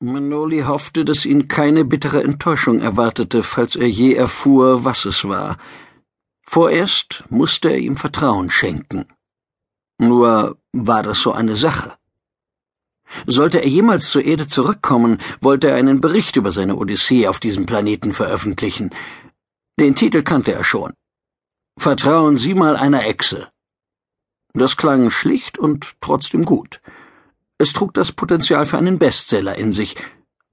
Manoli hoffte, dass ihn keine bittere Enttäuschung erwartete, falls er je erfuhr, was es war. Vorerst musste er ihm Vertrauen schenken. Nur war das so eine Sache. Sollte er jemals zur Erde zurückkommen, wollte er einen Bericht über seine Odyssee auf diesem Planeten veröffentlichen. Den Titel kannte er schon. Vertrauen Sie mal einer Echse. Das klang schlicht und trotzdem gut. Es trug das Potenzial für einen Bestseller in sich.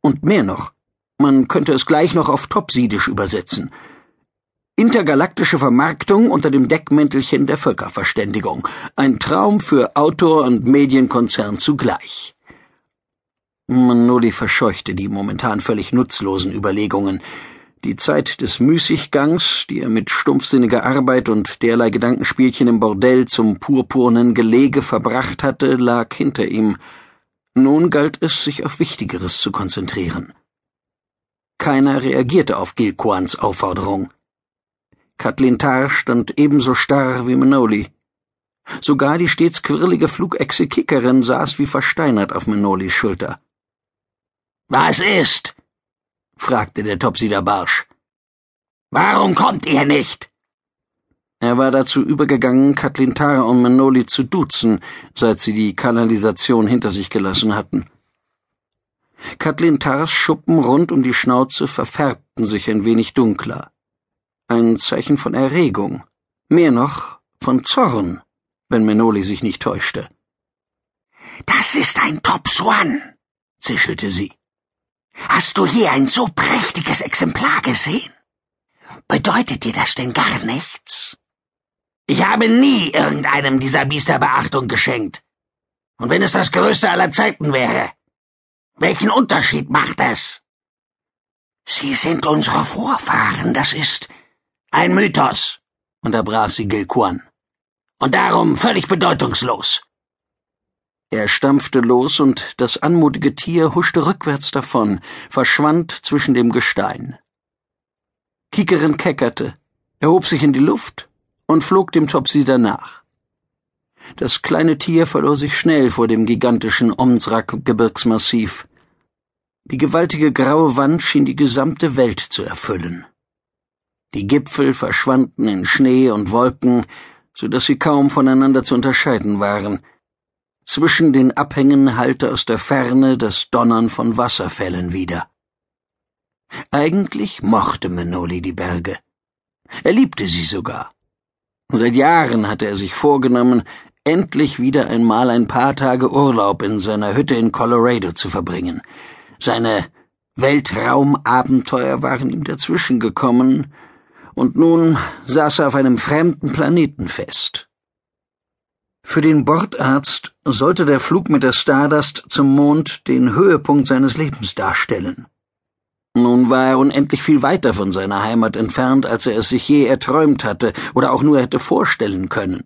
Und mehr noch. Man könnte es gleich noch auf Topsidisch übersetzen. Intergalaktische Vermarktung unter dem Deckmäntelchen der Völkerverständigung. Ein Traum für Autor und Medienkonzern zugleich. Manoli verscheuchte die momentan völlig nutzlosen Überlegungen. Die Zeit des Müßiggangs, die er mit stumpfsinniger Arbeit und derlei Gedankenspielchen im Bordell zum purpurnen Gelege verbracht hatte, lag hinter ihm. Nun galt es, sich auf Wichtigeres zu konzentrieren. Keiner reagierte auf Gilquans Aufforderung. Kathleen Tarr stand ebenso starr wie Manoli. Sogar die stets quirlige Flugechse Kickerin saß wie versteinert auf Manolis Schulter. Was ist? Fragte der Topsider barsch. Warum kommt ihr nicht? Er war dazu übergegangen, Kathleen Tara und Manoli zu duzen, seit sie die Kanalisation hinter sich gelassen hatten. Kathleen Taras Schuppen rund um die Schnauze verfärbten sich ein wenig dunkler. Ein Zeichen von Erregung. Mehr noch von Zorn, wenn Manoli sich nicht täuschte. Das ist ein Top Swan, zischelte sie. Hast du je ein so prächtiges Exemplar gesehen? Bedeutet dir das denn gar nichts? Ich habe nie irgendeinem dieser Biester Beachtung geschenkt. Und wenn es das größte aller Zeiten wäre, welchen Unterschied macht es? Sie sind unsere Vorfahren, das ist ein Mythos, unterbrach sie Gilquan. Und darum völlig bedeutungslos. Er stampfte los und das anmutige Tier huschte rückwärts davon, verschwand zwischen dem Gestein. Kikerin keckerte, erhob sich in die Luft und flog dem Topsider nach. Das kleine Tier verlor sich schnell vor dem gigantischen Omsrak-Gebirgsmassiv. Die gewaltige graue Wand schien die gesamte Welt zu erfüllen. Die Gipfel verschwanden in Schnee und Wolken, so dass sie kaum voneinander zu unterscheiden waren – zwischen den Abhängen hallte aus der Ferne das Donnern von Wasserfällen wieder. Eigentlich mochte Manoli die Berge. Er liebte sie sogar. Seit Jahren hatte er sich vorgenommen, endlich wieder einmal ein paar Tage Urlaub in seiner Hütte in Colorado zu verbringen. Seine Weltraumabenteuer waren ihm dazwischen gekommen, und nun saß er auf einem fremden Planeten fest. Für den Bordarzt sollte der Flug mit der Stardust zum Mond den Höhepunkt seines Lebens darstellen. Nun war er unendlich viel weiter von seiner Heimat entfernt, als er es sich je erträumt hatte oder auch nur hätte vorstellen können.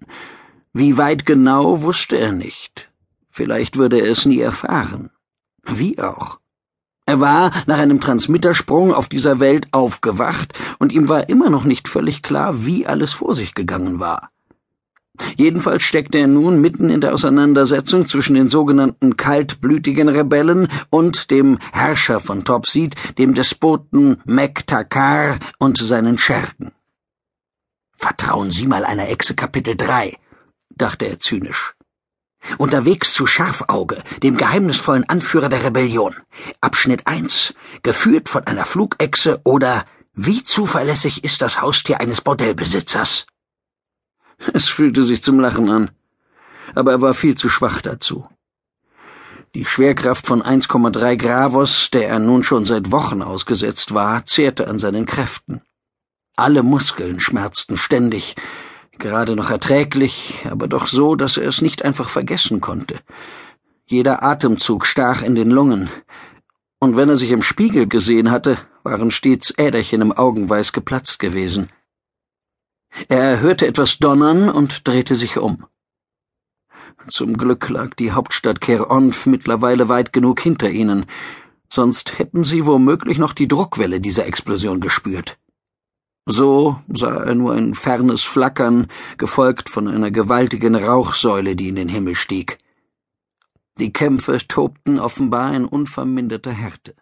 Wie weit genau wusste er nicht. Vielleicht würde er es nie erfahren. Wie auch. Er war nach einem Transmittersprung auf dieser Welt aufgewacht, und ihm war immer noch nicht völlig klar, wie alles vor sich gegangen war. Jedenfalls steckte er nun mitten in der Auseinandersetzung zwischen den sogenannten kaltblütigen Rebellen und dem Herrscher von Topseed, dem Despoten Mektakar und seinen Schergen. Vertrauen Sie mal einer Echse Kapitel 3, dachte er zynisch. Unterwegs zu Scharfauge, dem geheimnisvollen Anführer der Rebellion. Abschnitt 1, geführt von einer Flugechse oder wie zuverlässig ist das Haustier eines Bordellbesitzers? Es fühlte sich zum Lachen an, aber er war viel zu schwach dazu. Die Schwerkraft von 1,3 Gravos, der er nun schon seit Wochen ausgesetzt war, zehrte an seinen Kräften. Alle Muskeln schmerzten ständig, gerade noch erträglich, aber doch so, dass er es nicht einfach vergessen konnte. Jeder Atemzug stach in den Lungen, und wenn er sich im Spiegel gesehen hatte, waren stets Äderchen im Augenweiß geplatzt gewesen. Er hörte etwas donnern und drehte sich um. Zum Glück lag die Hauptstadt Ker-Onf mittlerweile weit genug hinter ihnen, sonst hätten sie womöglich noch die Druckwelle dieser Explosion gespürt. So sah er nur ein fernes Flackern, gefolgt von einer gewaltigen Rauchsäule, die in den Himmel stieg. Die Kämpfe tobten offenbar in unverminderter Härte.